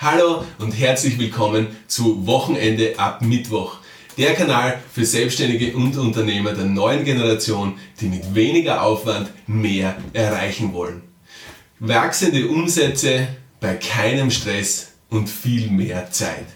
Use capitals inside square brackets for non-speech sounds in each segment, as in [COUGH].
Hallo und herzlich willkommen zu Wochenende ab Mittwoch. Der Kanal für Selbstständige und Unternehmer der neuen Generation, die mit weniger Aufwand mehr erreichen wollen. Wachsende Umsätze bei keinem Stress und viel mehr Zeit.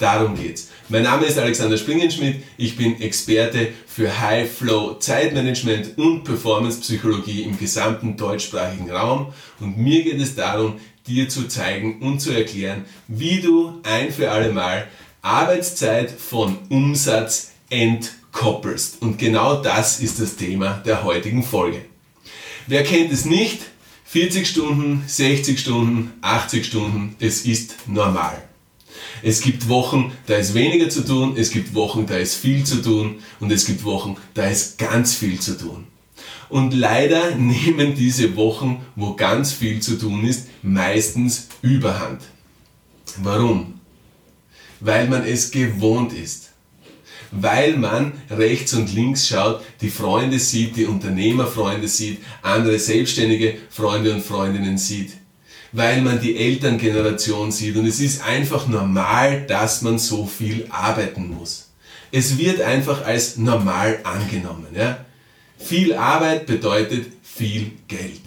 Darum geht's. Mein Name ist Alexander Springenschmidt. Ich bin Experte für High Flow Zeitmanagement und Performance Psychologie im gesamten deutschsprachigen Raum. Und mir geht es darum, dir zu zeigen und zu erklären, wie du ein für alle Mal Arbeitszeit von Umsatz entkoppelst. Und genau das ist das Thema der heutigen Folge. Wer kennt es nicht? 40 Stunden, 60 Stunden, 80 Stunden, es ist normal. Es gibt Wochen, da ist weniger zu tun, es gibt Wochen, da ist viel zu tun und es gibt Wochen, da ist ganz viel zu tun. Und leider nehmen diese Wochen, wo ganz viel zu tun ist, meistens überhand. Warum? Weil man es gewohnt ist. Weil man rechts und links schaut, die Freunde sieht, die Unternehmerfreunde sieht, andere selbstständige Freunde und Freundinnen sieht. Weil man die Elterngeneration sieht und es ist einfach normal, dass man so viel arbeiten muss. Es wird einfach als normal angenommen. Ja? Viel Arbeit bedeutet viel Geld.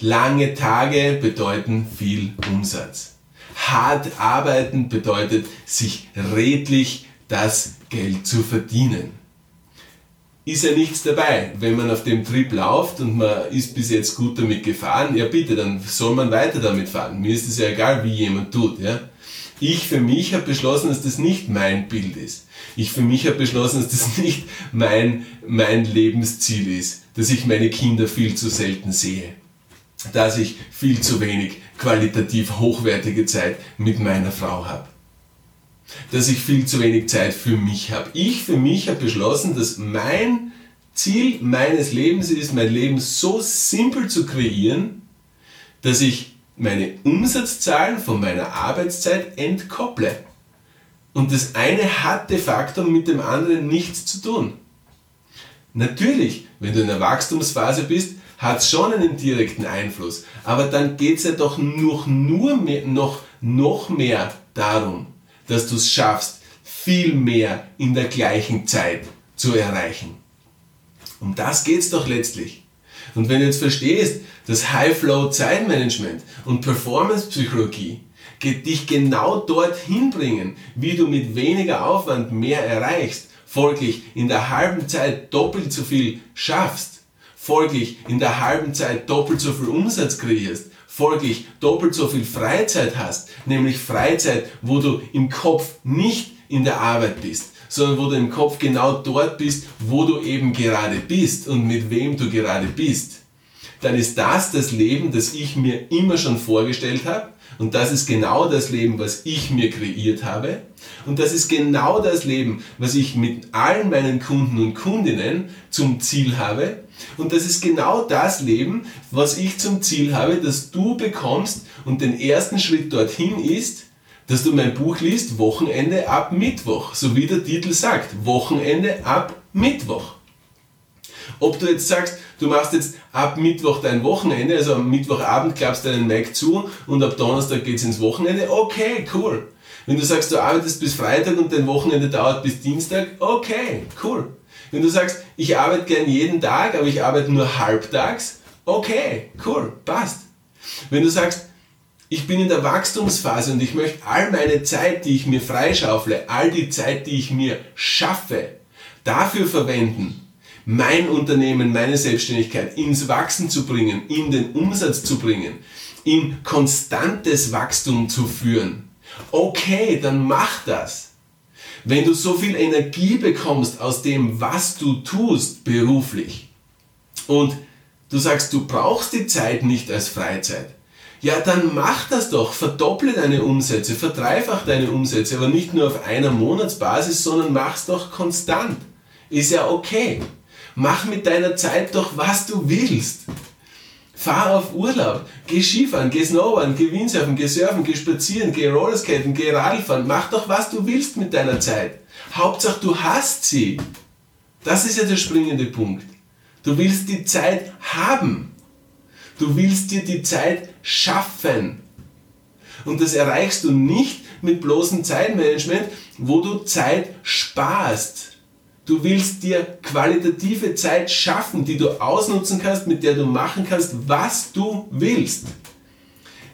Lange Tage bedeuten viel Umsatz. Hart arbeiten bedeutet, sich redlich das Geld zu verdienen. Ist ja nichts dabei, wenn man auf dem Trip läuft und man ist bis jetzt gut damit gefahren, ja bitte, dann soll man weiter damit fahren. Mir ist es ja egal, wie jemand tut. Ja? Ich für mich habe beschlossen, dass das nicht mein Bild ist. Ich für mich habe beschlossen, dass das [LAUGHS] nicht mein, mein Lebensziel ist, dass ich meine Kinder viel zu selten sehe, dass ich viel zu wenig qualitativ hochwertige Zeit mit meiner Frau habe, dass ich viel zu wenig Zeit für mich habe. Ich für mich habe beschlossen, dass mein Ziel meines Lebens ist, mein Leben so simpel zu kreieren, dass ich meine Umsatzzahlen von meiner Arbeitszeit entkopple. Und das eine hat de facto mit dem anderen nichts zu tun. Natürlich, wenn du in der Wachstumsphase bist, hat es schon einen direkten Einfluss. Aber dann geht es ja doch noch, nur mehr, noch, noch mehr darum, dass du es schaffst, viel mehr in der gleichen Zeit zu erreichen. Um das geht es doch letztlich. Und wenn du jetzt verstehst, dass High-Flow Zeitmanagement und Performance-Psychologie dich genau dorthin bringen, wie du mit weniger Aufwand mehr erreichst, folglich in der halben Zeit doppelt so viel schaffst, folglich in der halben Zeit doppelt so viel Umsatz kreierst, folglich doppelt so viel Freizeit hast, nämlich Freizeit, wo du im Kopf nicht in der Arbeit bist, sondern wo du im Kopf genau dort bist, wo du eben gerade bist und mit wem du gerade bist, dann ist das das Leben, das ich mir immer schon vorgestellt habe. Und das ist genau das Leben, was ich mir kreiert habe. Und das ist genau das Leben, was ich mit allen meinen Kunden und Kundinnen zum Ziel habe. Und das ist genau das Leben, was ich zum Ziel habe, dass du bekommst. Und den ersten Schritt dorthin ist, dass du mein Buch liest, Wochenende ab Mittwoch, so wie der Titel sagt, Wochenende ab Mittwoch. Ob du jetzt sagst, du machst jetzt ab Mittwoch dein Wochenende, also am Mittwochabend klappst du deinen Mac zu und ab Donnerstag geht's ins Wochenende, okay, cool. Wenn du sagst, du arbeitest bis Freitag und dein Wochenende dauert bis Dienstag, okay, cool. Wenn du sagst, ich arbeite gern jeden Tag, aber ich arbeite nur halbtags, okay, cool, passt. Wenn du sagst, ich bin in der Wachstumsphase und ich möchte all meine Zeit, die ich mir freischaufle, all die Zeit, die ich mir schaffe, dafür verwenden, mein Unternehmen, meine Selbstständigkeit ins Wachsen zu bringen, in den Umsatz zu bringen, in konstantes Wachstum zu führen. Okay, dann mach das. Wenn du so viel Energie bekommst aus dem, was du tust beruflich und du sagst, du brauchst die Zeit nicht als Freizeit, ja, dann mach das doch. Verdopple deine Umsätze, verdreifach deine Umsätze, aber nicht nur auf einer Monatsbasis, sondern mach's doch konstant. Ist ja okay. Mach mit deiner Zeit doch, was du willst. Fahr auf Urlaub, geh Skifahren, geh Snowboarden, geh Windsurfen, geh Surfen, geh spazieren, geh Rollerskaten, geh Radfahren. Mach doch, was du willst mit deiner Zeit. Hauptsache, du hast sie. Das ist ja der springende Punkt. Du willst die Zeit haben. Du willst dir die Zeit schaffen. Und das erreichst du nicht mit bloßem Zeitmanagement, wo du Zeit sparst. Du willst dir qualitative Zeit schaffen, die du ausnutzen kannst, mit der du machen kannst, was du willst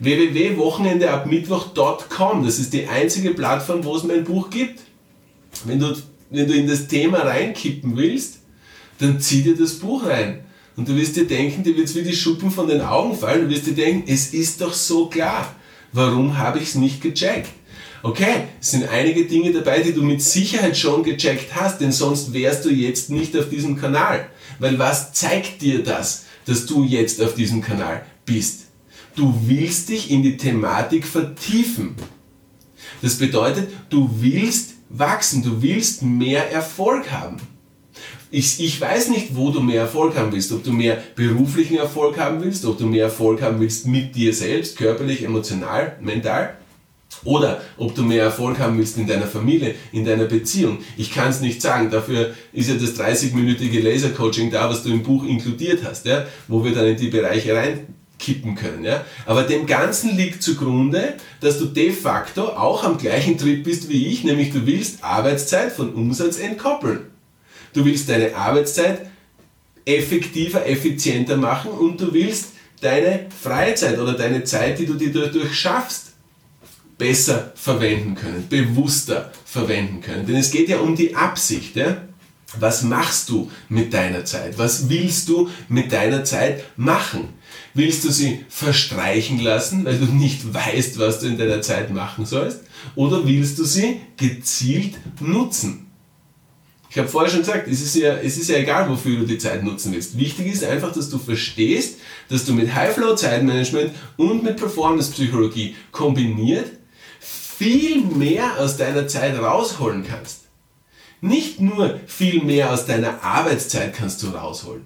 www.wochenendeabmittwoch.com. Das ist die einzige Plattform, wo es mein Buch gibt. Wenn du, wenn du in das Thema reinkippen willst, dann zieh dir das Buch rein. Und du wirst dir denken, dir wird es wie die Schuppen von den Augen fallen. Du wirst dir denken, es ist doch so klar. Warum habe ich es nicht gecheckt? Okay, es sind einige Dinge dabei, die du mit Sicherheit schon gecheckt hast, denn sonst wärst du jetzt nicht auf diesem Kanal. Weil was zeigt dir das, dass du jetzt auf diesem Kanal bist? Du willst dich in die Thematik vertiefen. Das bedeutet, du willst wachsen, du willst mehr Erfolg haben. Ich, ich weiß nicht, wo du mehr Erfolg haben willst. Ob du mehr beruflichen Erfolg haben willst, ob du mehr Erfolg haben willst mit dir selbst, körperlich, emotional, mental. Oder ob du mehr Erfolg haben willst in deiner Familie, in deiner Beziehung. Ich kann es nicht sagen. Dafür ist ja das 30-minütige Laser-Coaching da, was du im Buch inkludiert hast, ja? wo wir dann in die Bereiche rein kippen können. Ja? Aber dem Ganzen liegt zugrunde, dass du de facto auch am gleichen Trip bist wie ich, nämlich du willst Arbeitszeit von Umsatz entkoppeln. Du willst deine Arbeitszeit effektiver, effizienter machen und du willst deine Freizeit oder deine Zeit, die du dir dadurch schaffst, besser verwenden können, bewusster verwenden können. Denn es geht ja um die Absicht. Ja? Was machst du mit deiner Zeit? Was willst du mit deiner Zeit machen? Willst du sie verstreichen lassen, weil du nicht weißt, was du in deiner Zeit machen sollst? Oder willst du sie gezielt nutzen? Ich habe vorher schon gesagt, es ist, ja, es ist ja egal, wofür du die Zeit nutzen willst. Wichtig ist einfach, dass du verstehst, dass du mit High-Flow-Zeitmanagement und mit Performance-Psychologie kombiniert viel mehr aus deiner Zeit rausholen kannst. Nicht nur viel mehr aus deiner Arbeitszeit kannst du rausholen.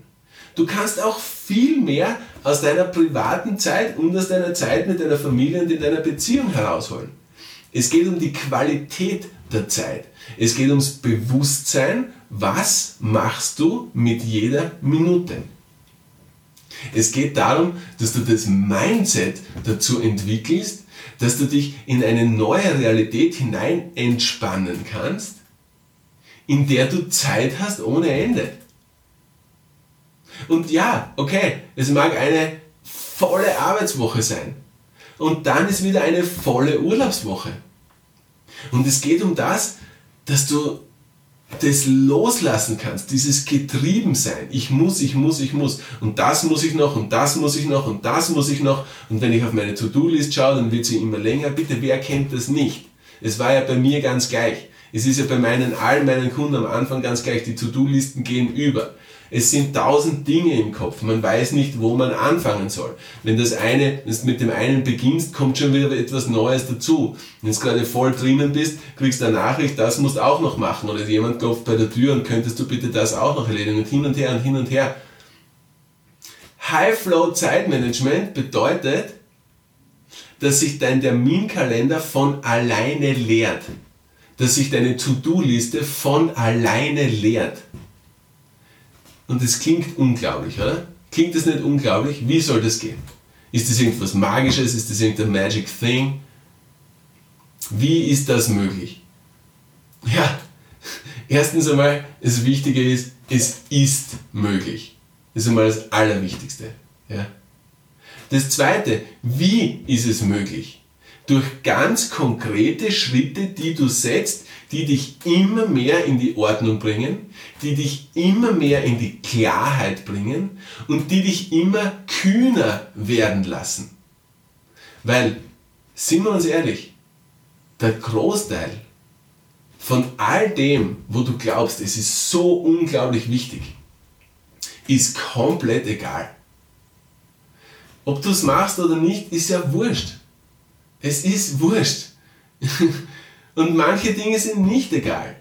Du kannst auch viel mehr aus deiner privaten Zeit und aus deiner Zeit mit deiner Familie und in deiner Beziehung herausholen. Es geht um die Qualität der Zeit. Es geht ums Bewusstsein, was machst du mit jeder Minute. Es geht darum, dass du das Mindset dazu entwickelst, dass du dich in eine neue Realität hinein entspannen kannst, in der du Zeit hast ohne Ende. Und ja, okay, es mag eine volle Arbeitswoche sein. Und dann ist wieder eine volle Urlaubswoche. Und es geht um das, dass du das loslassen kannst, dieses Getriebensein. Ich muss, ich muss, ich muss. Und das muss ich noch und das muss ich noch und das muss ich noch. Und wenn ich auf meine To-Do-List schaue, dann wird sie immer länger. Bitte, wer kennt das nicht? Es war ja bei mir ganz gleich. Es ist ja bei meinen, allen meinen Kunden am Anfang ganz gleich. Die To-Do-Listen gehen über. Es sind tausend Dinge im Kopf. Man weiß nicht, wo man anfangen soll. Wenn das eine, wenn du mit dem einen beginnst, kommt schon wieder etwas Neues dazu. Wenn du gerade voll drinnen bist, kriegst du eine Nachricht, das musst du auch noch machen. Oder jemand klopft bei der Tür und könntest du bitte das auch noch erledigen. Und hin und her und hin und her. High-Flow Zeitmanagement bedeutet, dass sich dein Terminkalender von alleine leert. Dass sich deine To-Do-Liste von alleine leert. Und es klingt unglaublich, oder? Klingt das nicht unglaublich? Wie soll das gehen? Ist das irgendwas Magisches? Ist das irgendein Magic Thing? Wie ist das möglich? Ja, [LAUGHS] erstens einmal, das Wichtige ist, es ist möglich. Das ist einmal das Allerwichtigste. Ja? Das Zweite, wie ist es möglich? Durch ganz konkrete Schritte, die du setzt, die dich immer mehr in die Ordnung bringen, die dich immer mehr in die Klarheit bringen und die dich immer kühner werden lassen. Weil, sind wir uns ehrlich, der Großteil von all dem, wo du glaubst, es ist so unglaublich wichtig, ist komplett egal. Ob du es machst oder nicht, ist ja wurscht. Es ist wurscht. Und manche Dinge sind nicht egal.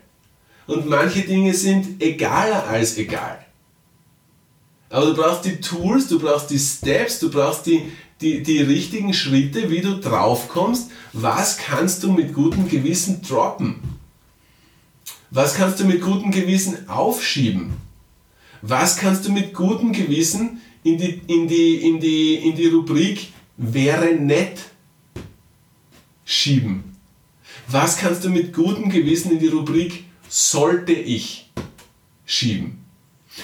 Und manche Dinge sind egaler als egal. Aber du brauchst die Tools, du brauchst die Steps, du brauchst die, die, die richtigen Schritte, wie du drauf kommst, was kannst du mit gutem Gewissen droppen. Was kannst du mit gutem Gewissen aufschieben? Was kannst du mit gutem Gewissen in die, in die, in die, in die Rubrik wäre nett schieben? Was kannst du mit gutem Gewissen in die Rubrik sollte ich schieben?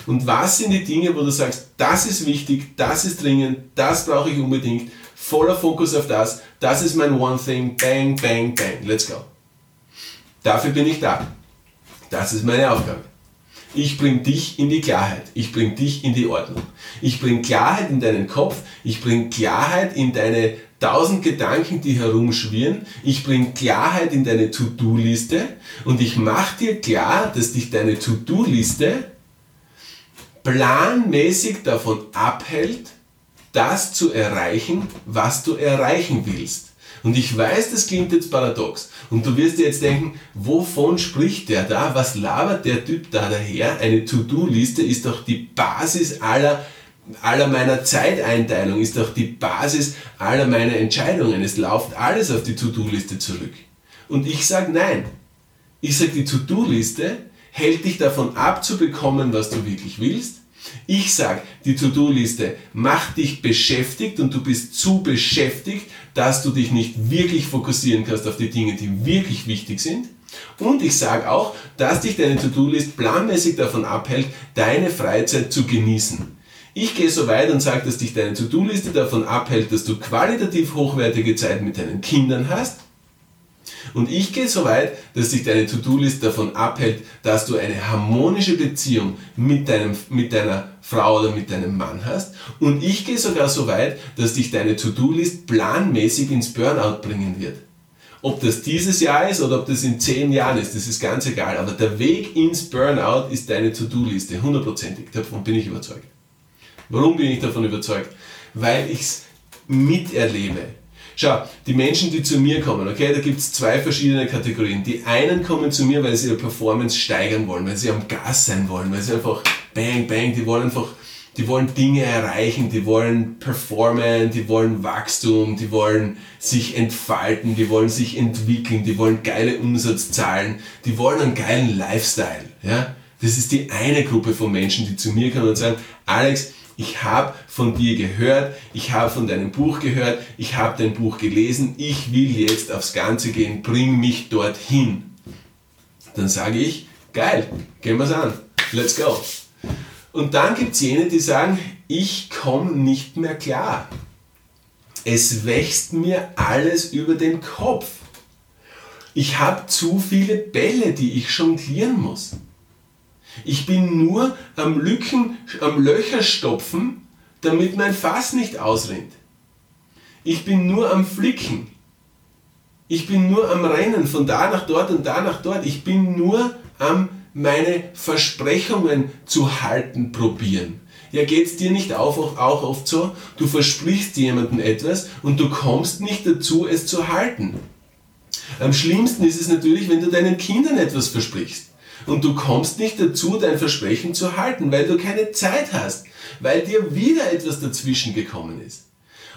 Und was sind die Dinge, wo du sagst, das ist wichtig, das ist dringend, das brauche ich unbedingt, voller Fokus auf das, das ist mein One Thing, bang, bang, bang, let's go. Dafür bin ich da. Das ist meine Aufgabe. Ich bringe dich in die Klarheit. Ich bringe dich in die Ordnung. Ich bringe Klarheit in deinen Kopf. Ich bringe Klarheit in deine tausend Gedanken, die herumschwirren. Ich bringe Klarheit in deine To-Do-Liste. Und ich mache dir klar, dass dich deine To-Do-Liste planmäßig davon abhält, das zu erreichen, was du erreichen willst. Und ich weiß, das klingt jetzt paradox. Und du wirst dir jetzt denken, wovon spricht der da? Was labert der Typ da daher? Eine To-Do-Liste ist doch die Basis aller, aller meiner Zeiteinteilung, ist doch die Basis aller meiner Entscheidungen. Es läuft alles auf die To-Do-Liste zurück. Und ich sage nein. Ich sage, die To-Do-Liste hält dich davon ab zu bekommen, was du wirklich willst ich sage, die To-Do-Liste macht dich beschäftigt und du bist zu beschäftigt, dass du dich nicht wirklich fokussieren kannst auf die Dinge, die wirklich wichtig sind. Und ich sage auch, dass dich deine To-Do-List planmäßig davon abhält, deine Freizeit zu genießen. Ich gehe so weit und sage, dass dich deine To-Do-Liste davon abhält, dass du qualitativ hochwertige Zeit mit deinen Kindern hast und ich gehe so weit, dass dich deine To-Do-List davon abhält, dass du eine harmonische Beziehung mit, deinem, mit deiner Frau oder mit deinem Mann hast. Und ich gehe sogar so weit, dass dich deine To-Do-List planmäßig ins Burnout bringen wird. Ob das dieses Jahr ist oder ob das in zehn Jahren ist, das ist ganz egal. Aber der Weg ins Burnout ist deine To-Do-Liste, hundertprozentig. Davon bin ich überzeugt. Warum bin ich davon überzeugt? Weil ich es miterlebe. Schau, die Menschen, die zu mir kommen, okay, da gibt es zwei verschiedene Kategorien. Die einen kommen zu mir, weil sie ihre Performance steigern wollen, weil sie am Gas sein wollen, weil sie einfach bang, bang, die wollen einfach, die wollen Dinge erreichen, die wollen performen, die wollen Wachstum, die wollen sich entfalten, die wollen sich entwickeln, die wollen geile Umsatzzahlen, die wollen einen geilen Lifestyle, ja. Das ist die eine Gruppe von Menschen, die zu mir kommen und sagen, Alex, ich habe von dir gehört, ich habe von deinem Buch gehört, ich habe dein Buch gelesen, ich will jetzt aufs Ganze gehen, bring mich dorthin. Dann sage ich, geil, gehen wir es an, let's go. Und dann gibt es jene, die sagen, ich komme nicht mehr klar. Es wächst mir alles über den Kopf. Ich habe zu viele Bälle, die ich jonglieren muss. Ich bin nur am Lücken, am Löcher stopfen, damit mein Fass nicht ausrennt. Ich bin nur am Flicken. Ich bin nur am Rennen von da nach dort und da nach dort. Ich bin nur am meine Versprechungen zu halten probieren. Ja, geht's dir nicht auch, auch oft so? Du versprichst jemandem etwas und du kommst nicht dazu, es zu halten. Am schlimmsten ist es natürlich, wenn du deinen Kindern etwas versprichst und du kommst nicht dazu, dein Versprechen zu halten, weil du keine Zeit hast, weil dir wieder etwas dazwischen gekommen ist.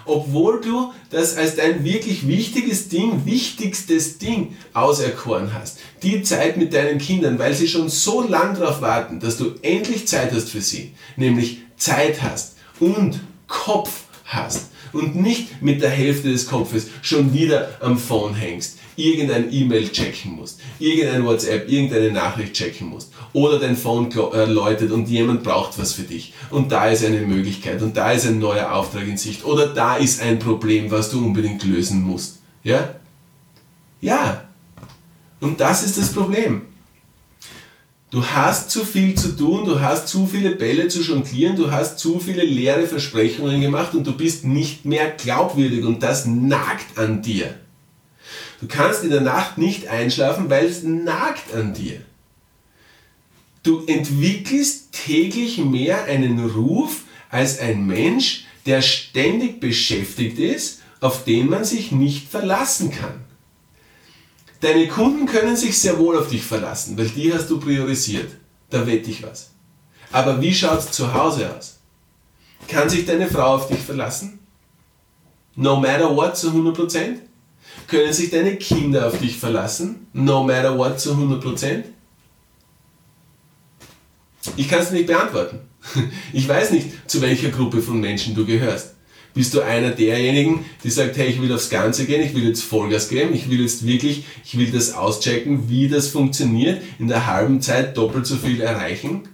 Obwohl du das als dein wirklich wichtiges Ding, wichtigstes Ding auserkoren hast. Die Zeit mit deinen Kindern, weil sie schon so lang darauf warten, dass du endlich Zeit hast für sie. Nämlich Zeit hast und Kopf hast und nicht mit der Hälfte des Kopfes schon wieder am Phone hängst irgendein E-Mail checken musst, irgendein WhatsApp, irgendeine Nachricht checken musst oder dein Phone äh, läutet und jemand braucht was für dich und da ist eine Möglichkeit und da ist ein neuer Auftrag in Sicht oder da ist ein Problem, was du unbedingt lösen musst. Ja? Ja. Und das ist das Problem. Du hast zu viel zu tun, du hast zu viele Bälle zu jonglieren, du hast zu viele leere Versprechungen gemacht und du bist nicht mehr glaubwürdig und das nagt an dir. Du kannst in der Nacht nicht einschlafen, weil es nagt an dir. Du entwickelst täglich mehr einen Ruf als ein Mensch, der ständig beschäftigt ist, auf den man sich nicht verlassen kann. Deine Kunden können sich sehr wohl auf dich verlassen, weil die hast du priorisiert. Da wette ich was. Aber wie schaut es zu Hause aus? Kann sich deine Frau auf dich verlassen? No matter what zu 100%? Können sich deine Kinder auf dich verlassen? No matter what zu 100%? Ich kann es nicht beantworten. [LAUGHS] Ich weiß nicht, zu welcher Gruppe von Menschen du gehörst. Bist du einer derjenigen, die sagt, hey, ich will aufs Ganze gehen, ich will jetzt Vollgas geben, ich will jetzt wirklich, ich will das auschecken, wie das funktioniert, in der halben Zeit doppelt so viel erreichen?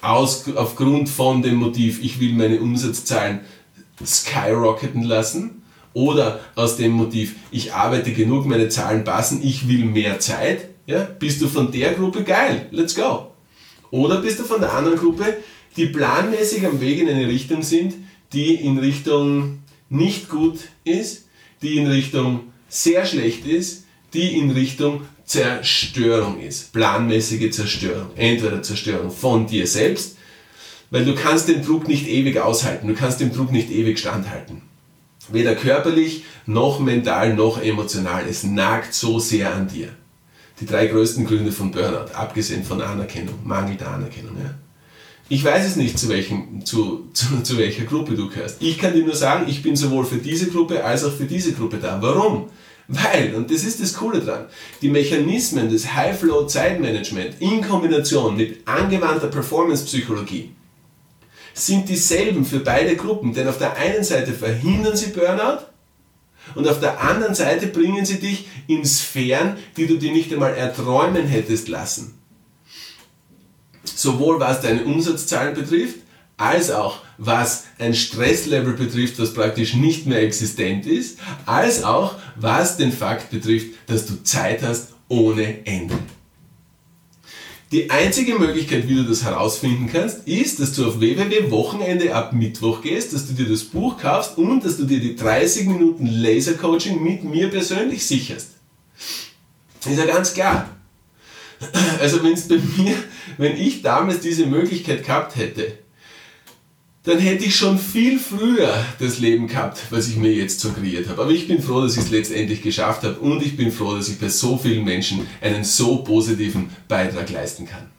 Aus, aufgrund von dem Motiv, ich will meine Umsatzzahlen skyrocketen lassen? Oder aus dem Motiv, ich arbeite genug, meine Zahlen passen, ich will mehr Zeit? Ja? Bist du von der Gruppe geil? Let's go! Oder bist du von der anderen Gruppe, die planmäßig am Weg in eine Richtung sind, die in Richtung nicht gut ist, die in Richtung sehr schlecht ist, die in Richtung Zerstörung ist. Planmäßige Zerstörung. Entweder Zerstörung von dir selbst, weil du kannst den Druck nicht ewig aushalten, du kannst dem Druck nicht ewig standhalten. Weder körperlich, noch mental, noch emotional. Es nagt so sehr an dir. Die drei größten Gründe von Burnout, abgesehen von Anerkennung, Mangel Anerkennung. Ja. Ich weiß es nicht, zu, welchem, zu, [LAUGHS] zu, zu welcher Gruppe du gehörst. Ich kann dir nur sagen, ich bin sowohl für diese Gruppe als auch für diese Gruppe da. Warum? Weil, und das ist das Coole dran, die Mechanismen des High-Flow-Zeitmanagement in Kombination mit angewandter Performance-Psychologie sind dieselben für beide Gruppen. Denn auf der einen Seite verhindern sie Burnout und auf der anderen Seite bringen sie dich in Sphären, die du dir nicht einmal erträumen hättest lassen sowohl was deine Umsatzzahlen betrifft, als auch was ein Stresslevel betrifft, das praktisch nicht mehr existent ist, als auch was den Fakt betrifft, dass du Zeit hast ohne Ende. Die einzige Möglichkeit, wie du das herausfinden kannst, ist, dass du auf www.wochenende ab Mittwoch gehst, dass du dir das Buch kaufst und dass du dir die 30 Minuten Laser Coaching mit mir persönlich sicherst. Ist ja ganz klar. [LAUGHS] Also wenn es bei mir, wenn ich damals diese Möglichkeit gehabt hätte, dann hätte ich schon viel früher das Leben gehabt, was ich mir jetzt so kreiert habe. Aber ich bin froh, dass ich es letztendlich geschafft habe und ich bin froh, dass ich bei so vielen Menschen einen so positiven Beitrag leisten kann.